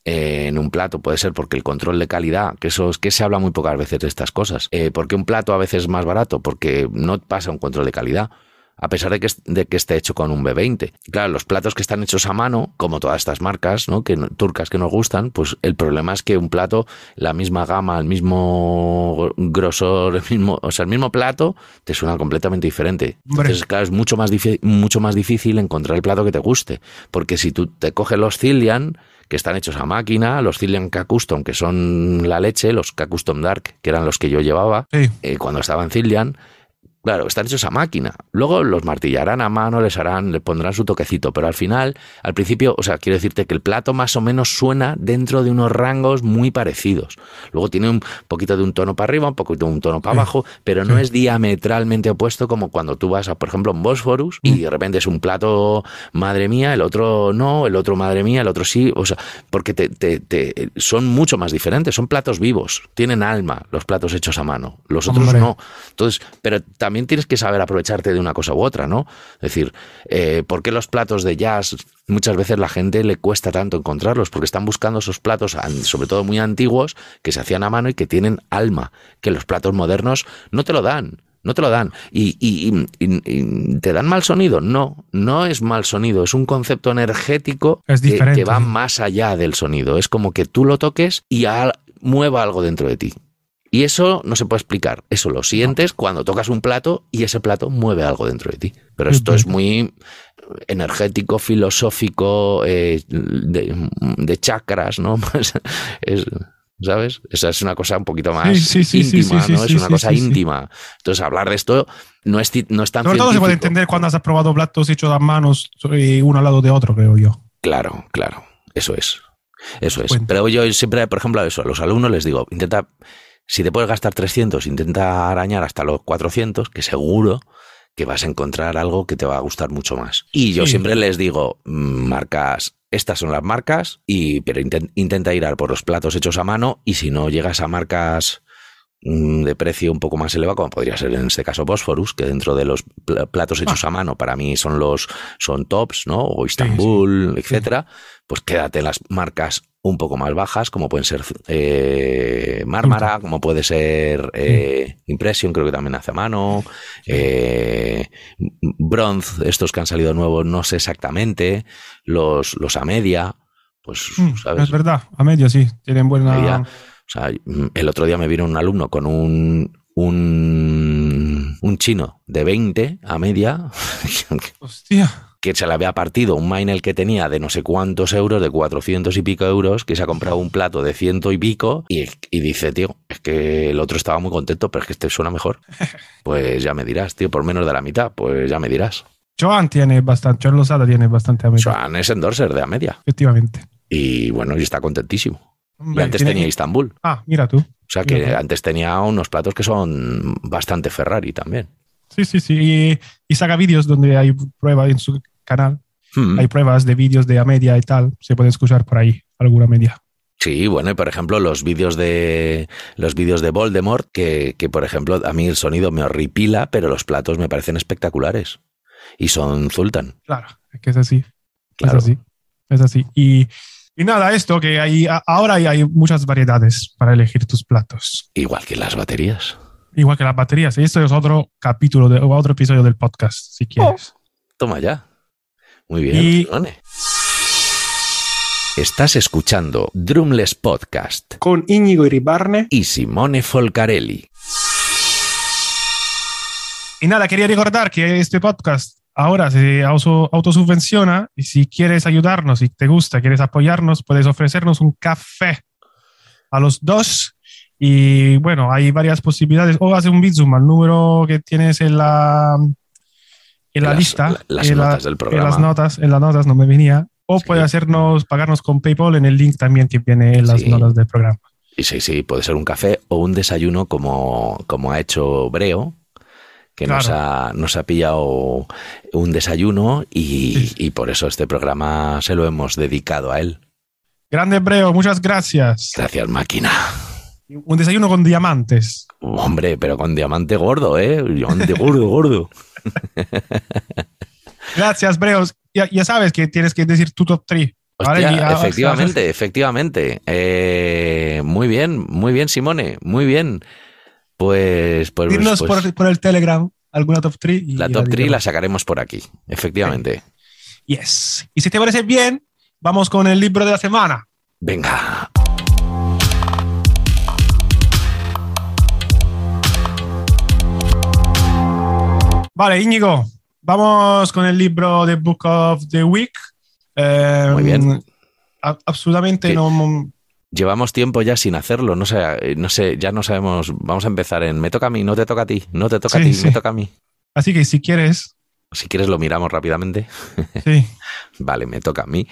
Eh, en un plato puede ser porque el control de calidad, que eso es que se habla muy pocas veces de estas cosas. Eh, ¿Por qué un plato a veces es más barato? Porque no pasa un control de calidad. A pesar de que, de que esté hecho con un B20. Claro, los platos que están hechos a mano, como todas estas marcas ¿no? que, turcas que nos gustan, pues el problema es que un plato, la misma gama, el mismo grosor, el mismo, o sea, el mismo plato, te suena completamente diferente. Entonces, claro, es mucho más, mucho más difícil encontrar el plato que te guste. Porque si tú te coges los Cillian, que están hechos a máquina, los Cillian K-Custom, que son la leche, los K-Custom Dark, que eran los que yo llevaba sí. eh, cuando estaba en Cillian, Claro, están hechos a máquina. Luego los martillarán a mano, les harán, le pondrán su toquecito, pero al final, al principio, o sea, quiero decirte que el plato más o menos suena dentro de unos rangos muy parecidos. Luego tiene un poquito de un tono para arriba, un poquito de un tono para abajo, pero no es diametralmente opuesto como cuando tú vas a, por ejemplo, a un Bosphorus y Mm. de repente es un plato, madre mía, el otro no, el otro madre mía, el otro sí, o sea, porque te, te- te- son mucho más diferentes, son platos vivos, tienen alma los platos hechos a mano, los otros Hombre. no. Entonces, pero también tienes que saber aprovecharte de una cosa u otra, ¿no? Es decir, eh, ¿por qué los platos de jazz muchas veces la gente le cuesta tanto encontrarlos? Porque están buscando esos platos, sobre todo muy antiguos, que se hacían a mano y que tienen alma, que los platos modernos no te lo dan. No te lo dan. ¿Y, y- y- y- y te dan mal sonido? No, no es mal sonido. Es un concepto energético Es que- va más allá del sonido. Es como que tú lo toques y al- mueva algo dentro de ti. Y eso no se puede explicar. Eso lo sientes cuando tocas un plato y ese plato mueve algo dentro de ti. Pero esto es pues. muy energético, filosófico, eh, de, de chakras, ¿no? Pues es, ¿Sabes? Esa es una cosa un poquito más Sí, sí, sí, íntima, ¿no? es una cosa íntima. Entonces, hablar de esto no es, no es tan Sobre todo se puede científico. entender cuando has probado platos hechos a manos eh, uno al lado de otro, creo yo. Claro, claro. Eso es. Eso es. Cuenta. Pero yo siempre, por ejemplo, eso, a los alumnos les digo, intenta, si te puedes gastar 300, intenta arañar hasta los 400, que seguro que vas a encontrar algo que te va a gustar mucho más. Y yo Sí. siempre les digo, mm, marcas, estas son las marcas, y, pero inten- intenta ir a por los platos hechos a mano y si no llegas a marcas de precio un poco más elevado, como podría ser en este caso Bosphorus, que dentro de los pl- platos hechos a mano para mí son los son tops, ¿no? O Istanbul, etcétera. Pues quédate en las marcas un poco más bajas, como pueden ser eh, Mármara, como puede ser eh, Impression, creo que también hace a mano, eh, Bronze, estos que han salido nuevos, no sé exactamente, los, los a media, pues, Mm, ¿sabes? es verdad, a medio sí, tienen buena... Media. O sea, mm, el otro día me vino un alumno con un, un, un chino de 20 a media, Hostia. que se le había partido un miner que tenía de no sé cuántos euros, de 400 y pico euros, que se ha comprado un plato de ciento y pico, y, y dice, tío, es que el otro estaba muy contento, pero es que este suena mejor. Pues ya me dirás, tío, por menos de la mitad, pues ya me dirás. Joan tiene bastante, Joan Lozada tiene bastante a medio, Joan es endorser de a media. efectivamente. Y bueno, y está contentísimo. Y antes tiene- tenía Istambul. Ah, mira tú. O sea que antes tenía unos platos que son bastante Ferrari también. Sí, sí, sí. Y, y saca vídeos donde hay pruebas en su canal. Hmm. Hay pruebas de vídeos de a media y tal. Se puede escuchar por ahí alguna media. Sí, bueno, y por ejemplo, los vídeos de los vídeos de Voldemort, que, que por ejemplo, a mí el sonido me horripila, pero los platos me parecen espectaculares. Y son Zultan. Claro, es que es así. Claro. Es así. Es así. Y, y nada, esto que hay ahora hay, muchas variedades para elegir tus platos. Igual que las baterías. Igual que las baterías. Esto es otro capítulo de, o otro episodio del podcast, si quieres. Toma ya. Muy bien. Y- Simone. Estás escuchando Drumless Podcast Con Íñigo Iribarne. y Simone Folcarelli. Y nada, quería recordar que este podcast ahora se auto- autosubvenciona y si quieres ayudarnos, si te gusta, quieres apoyarnos, puedes ofrecernos un café a los dos. Y bueno, hay varias posibilidades. O hace un Bizum al número que tienes en la, en la Las- lista. la- las en la- notas del En programa. las notas, en las notas no me venía. O Sí. puede hacernos, pagarnos con PayPal en el link también que viene en las Sí. notas del programa. Y sí, sí, puede ser un café o un desayuno como, como ha hecho Breo, que nos, ha, nos ha pillado un desayuno y, Sí. y por eso este programa se lo hemos dedicado a él. Grande Breo, muchas gracias. Gracias, máquina. Un desayuno con diamantes. Hombre, pero con diamante gordo, ¿eh? Diamante gordo, gordo. Gracias, Breos. Ya, ya sabes que tienes que decir tu top 3. Hostia, Y, ah, efectivamente, efectivamente. Eh, muy bien, muy bien, Simone, muy bien. Pues, pues, pues, por, por el Telegram alguna top 3. Y la top 3 diremos. la sacaremos por aquí, efectivamente. Yes. Y si te parece bien, vamos con el libro de la semana. Venga. Vale, Íñigo, vamos con el libro de Book of the Week. Eh, Muy bien. a- absolutamente ¿Qué? no. Llevamos tiempo ya sin hacerlo, no sé, eh, no sé, ya no sabemos. Vamos a empezar en me toca a mí, no te toca a ti, no te toca Sí, a ti, sí. me toca a mí. Así que si quieres, Si quieres lo miramos rápidamente. sí. Vale, me toca a mí.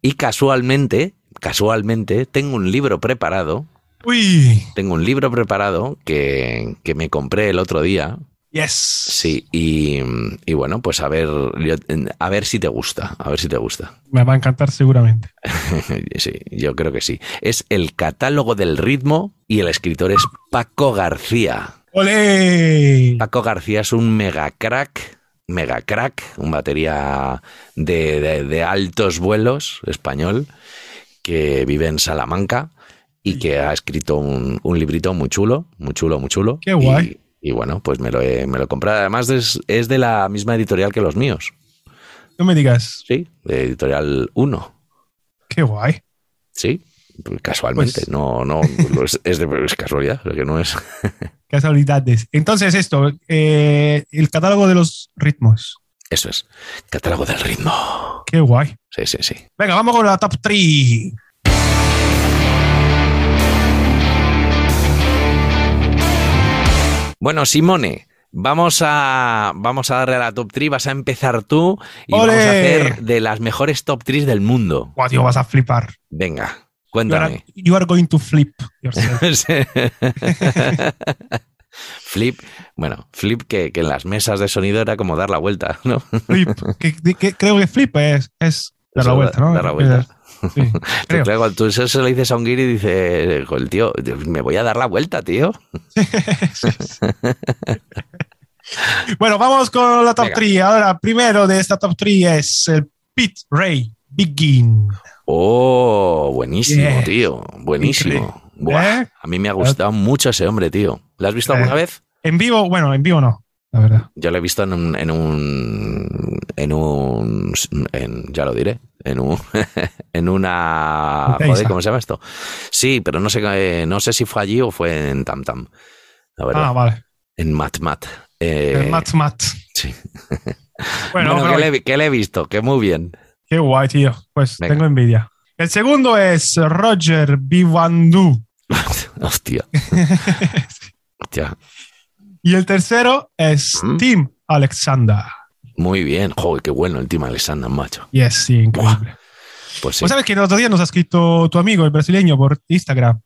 Y casualmente, casualmente, tengo un libro preparado, Uy, tengo un libro preparado que, que me compré el otro día. Yes. Sí, y, y bueno, pues a ver, a ver si te gusta, a ver si te gusta. Me va a encantar seguramente. Sí, yo creo que sí. Es el catálogo del ritmo y el escritor es Paco García. ¡Ole! Paco García es un mega crack, mega crack, un batería de, de- de altos vuelos español que vive en Salamanca y que ha escrito un, un librito muy chulo, muy chulo, muy chulo. Qué guay. Y, bueno, pues me lo he, me lo he comprado. Además es, es de la misma editorial que los míos, No me digas. ¿sí? De editorial 1, Qué guay. ¿sí? Casualmente, Pues- no, no, es, es de es casualidad, o sea que no es... Casualidades. Entonces, esto, eh, el catálogo de los ritmos. Eso es, catálogo del ritmo. Qué guay. Sí, sí, sí. Venga, vamos con la top 3. Bueno, Simone, vamos a, vamos a darle a la top 3. Vas a empezar tú y vamos a hacer de las mejores top 3 del mundo. Guau, tío, vas a flipar. Venga, You are, cuéntame. you are going to flip yourself. flip, bueno, flip que, que en las mesas de sonido era como dar la vuelta, ¿no? flip. Que- creo que flip es, es dar la vuelta, ¿no? dar la vuelta. Sí. Entonces, cuando tú eso se lo dices a un guiri y dice, el tío, me voy a dar la vuelta, tío. Bueno, vamos con la top Venga. 3. Ahora, primero de esta top 3 es el Pete Ray Begin. Oh, buenísimo, tío. Buenísimo. Buah, ¿Eh? A mí me ha gustado mucho ese hombre, tío. ¿Lo has visto Eh. alguna vez? En vivo, bueno, en vivo no, la verdad. Yo lo he visto en un, en un, en un, en- ya lo diré, en un, en una, En joder, ¿cómo se llama esto? Sí, pero no sé, eh, no sé si fue allí o fue en Tam Tam, la verdad, Ah, vale. en Mat Mat. Eh, El Matt Matt. sí. Bueno, Bueno, que, le, he- que le he visto, que muy bien. qué guay, tío. Pues Venga. tengo envidia. El segundo es Roger Bivandu. Hostia, hostia, y el tercero es Mm. Tim Alexander. muy bien. Joder, qué bueno el Team Alexander, macho. Yes, sí, increíble. Pues sí. Pues sabes que el otro día nos ha escrito tu amigo, el brasileño, por Instagram.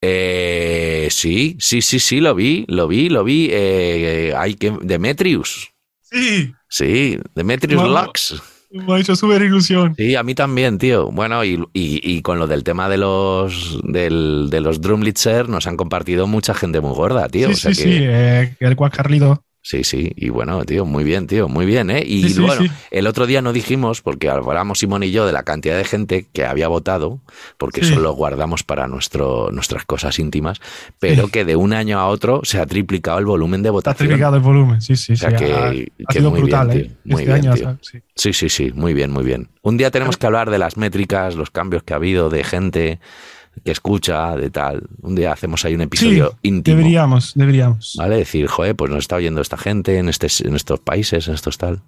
Eh, sí, sí, sí, sí, lo vi, lo vi, lo vi. Eh, hay que, Demetrius. Sí, Sí, Demetrius. Lux. Me ha hecho súper ilusión. Sí, a mí también, tío. Bueno, y, y- y con lo del tema de los del, de los Drumlitzer nos han compartido mucha gente muy gorda, tío. sí, o sea sí, que, sí, eh, el cual Carlito. Sí, sí. Y bueno, tío, muy bien, tío, muy bien, ¿eh? Y Sí, sí, bueno, sí. el otro día no dijimos, porque hablamos Simón y yo de la cantidad de gente que había votado, porque Sí. eso lo guardamos para nuestro, nuestras cosas íntimas, pero Sí. que de un año a otro se ha triplicado el volumen de votación. triplicado el volumen, sí, sí, O sea sí. que- ha, que ha sido muy brutal, bien, ¿eh? tío. Muy este bien, año, tío. sí. Sí, sí, sí, muy bien, muy bien. Un día tenemos que hablar de las métricas, los cambios que ha habido, de gente que escucha, de tal. Un día hacemos ahí un episodio Sí, íntimo. Deberíamos, deberíamos. ¿Vale? Decir, joder, pues nos está oyendo esta gente en, este, en estos países, en estos tal.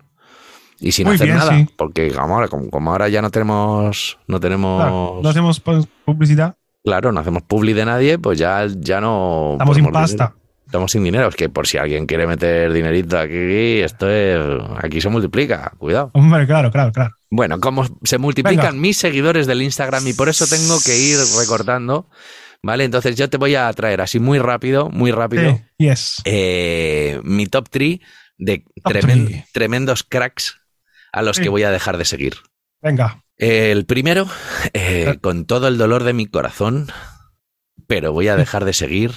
Y sin Muy hacer bien, nada, sí. porque como ahora, como, como ahora ya no tenemos, no tenemos, Claro, no hacemos pu- publicidad, claro, no hacemos publi de nadie, pues ya, ya no. estamos sin pasta. Estamos sin dinero. Es que por si alguien quiere meter dinerito aquí, esto es, aquí se multiplica. Cuidado. Hombre, claro, claro, claro. Bueno, como se multiplican Venga. mis seguidores del Instagram y por eso tengo que ir recortando, ¿vale? Entonces yo te voy a traer así muy rápido, muy rápido, Sí, yes. eh, mi top 3 de Top tremen- three. tremendos cracks a los Sí. que voy a dejar de seguir. Venga. El primero, Eh. con todo el dolor de mi corazón, pero voy a dejar de seguir.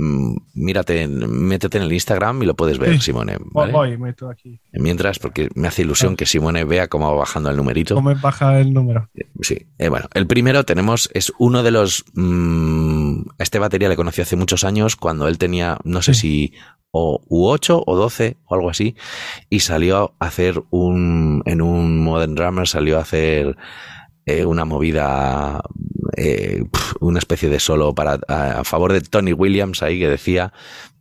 Mm, Mírate, métete en el Instagram y lo puedes ver, Sí. Simone. Voy, ¿vale? voy, meto aquí. Mientras, porque me hace ilusión que Simone vea cómo va bajando el numerito. ¿Cómo baja el número? Sí, eh, bueno, el primero tenemos, es uno de los... mm, a este batería le conocí hace muchos años cuando él tenía, no sé Sí. si o U8 o 12 o algo así, y salió a hacer un, en un Modern Drummer salió a hacer eh, una movida, eh, una especie de solo para, a, a favor de Tony Williams ahí que decía,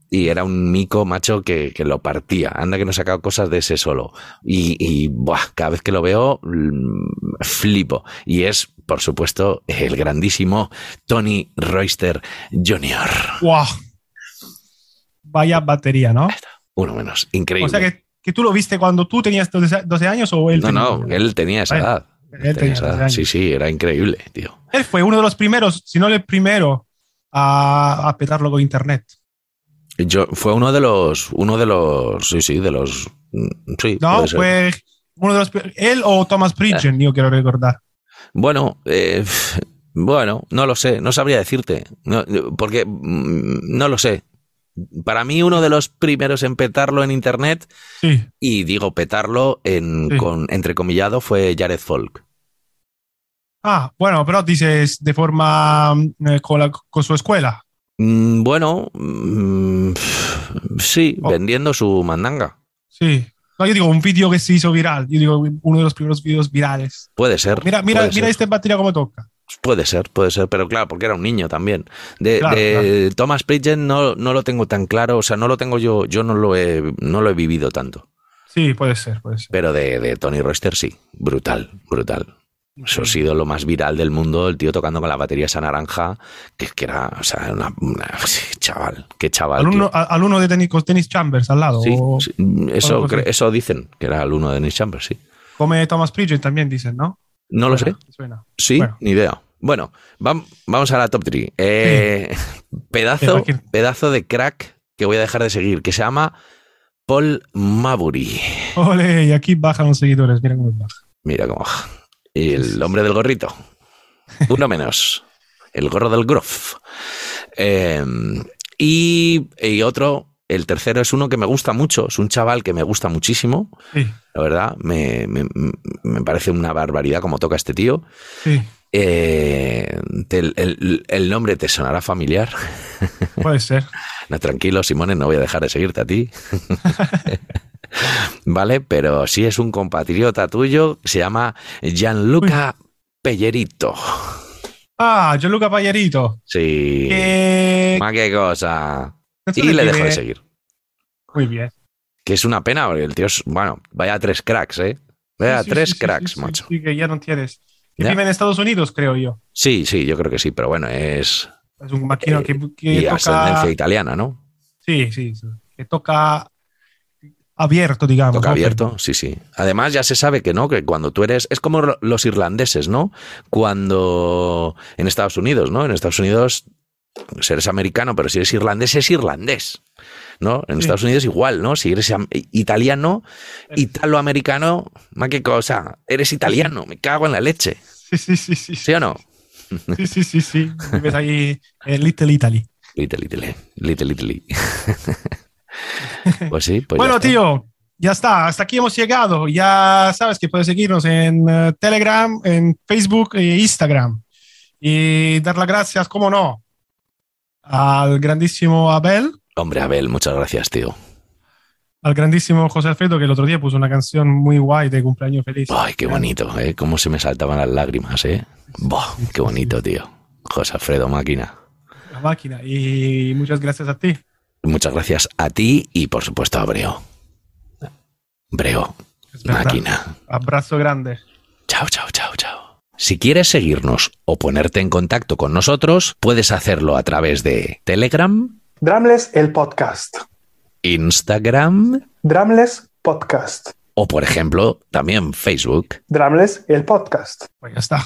y era un mico macho que, que lo partía. Anda que no he sacado cosas de ese solo. Y, y buah, cada vez que lo veo, mm, flipo. Y es, por supuesto, el grandísimo Tony Royster Jr. ¡Wow! Vaya batería, ¿no? Uno menos. Increíble. O sea que, que tú lo viste cuando tú tenías 12, 12 años o él no, tenía no, él tenía esa edad. Él tenía esa 12 edad. años. Sí, sí, era increíble, tío. Él fue uno de los primeros, si no el primero, a, a petarlo con internet. Yo, fue uno de los, uno de los, sí, sí, de los, mm, sí. No, fue uno de los. Él o Thomas Pridgen, yo quiero recordar. Bueno, eh, bueno, no lo sé, no sabría decirte, no, porque mm, no lo sé. Para mí uno de los primeros en petarlo en internet Sí. y digo petarlo en Sí. con entrecomillado fue Jared Folk. Ah, bueno, pero dices de forma eh, con, la- con su escuela. Mm, Bueno, mm, sí, Oh. vendiendo su mandanga. Sí. No, yo digo un vídeo que se hizo viral. Yo digo uno de los primeros vídeos virales. Puede ser. Mira, mira, mira ser. este batería cómo toca. Puede ser, puede ser, pero claro, porque era un niño también. De, Claro, de Thomas Pridgen no, no lo tengo tan claro, o sea, no lo tengo yo, yo no lo he, no lo he vivido tanto. Sí, puede ser, puede ser. Pero de, de Tony Royster sí, brutal, brutal. Eso ha sido lo más viral del mundo, el tío tocando con la batería esa naranja, que, que era, o sea, una, chaval, qué chaval. Alumno, de tenis, tenis Chambers al lado. Sí, o sí, eso, dicen, que era alumno de Nick Chambers, sí. Come Thomas Pridgen también dicen, ¿no? No lo sé, Suena, sí, Bueno. ni idea. Bueno, vam- vamos a la top 3. pedazo, Eh, ¿qué? pedazo de crack que voy a dejar de seguir, que se llama Paul Mabury. Ole, y aquí bajan los seguidores. Mira cómo baja. Mira cómo. Y el hombre del gorrito. Uno menos. El gorro del Groff. Eh, y, y otro, el tercero es uno que me gusta mucho, es un chaval que me gusta muchísimo. Sí, La verdad, me, me- me parece una barbaridad como toca este tío. sí, Eh, el, el nombre te sonará familiar. puede ser. No, tranquilo, Simone, no voy a dejar de seguirte a ti. vale, pero sí es un compatriota tuyo, se llama Gianluca Pellerito. Ah, Gianluca Pagliarito. Sí. Ma qué cosa. Y le le dejo pide- de seguir. Muy bien. Que es una pena, porque el tío es, bueno, vaya tres cracks, ¿eh? Vaya Sí, tres sí, cracks, sí, macho. Sí, que ya no tienes. Que vive en Estados Unidos, creo yo. Sí, sí, yo creo que sí, pero bueno, es. Es un maquino Eh, que, que Y toca... ascendencia italiana, ¿no? Sí, sí, sí. Que toca abierto, digamos. Toca ¿no? abierto, sí, sí. Además, ya se sabe que no, que cuando tú eres. Es como lo- los irlandeses, ¿no? Cuando. En Estados Unidos, ¿no? En Estados Unidos pues eres americano, pero si eres irlandés, es irlandés. ¿No? En Sí. Estados Unidos igual, ¿no? Si eres italiano, italoamericano, ma qué cosa. Eres italiano, me cago en la leche. Sí, sí, sí, sí. ¿Sí o no? Sí, sí, sí, sí. Vives ahí en Little Italy. Little, little, little, little. pues sí, pues bueno, tío, ya está. Hasta aquí hemos llegado. Ya sabes que puedes seguirnos en eh, Telegram, en Facebook e Instagram. Y dar las gracias, cómo no, al grandísimo Abel, Hombre, Abel, muchas gracias, tío. al grandísimo José Alfredo, que el otro día puso una canción muy guay de cumpleaños feliz. Ay, qué bonito, ¿eh? Cómo se me saltaban las lágrimas, ¿eh? Qué bonito, tío. José Alfredo Máquina. La máquina. Y muchas gracias a ti. Muchas gracias a ti y, por supuesto, a Breo. Breo, máquina. Abrazo grande. Chao, chao, chao, chao. Si quieres seguirnos o ponerte en contacto con nosotros, puedes hacerlo a través de Telegram, Drumless el podcast. Instagram Drumless podcast. o, por ejemplo, también Facebook. Drumless el podcast. Pues ya está.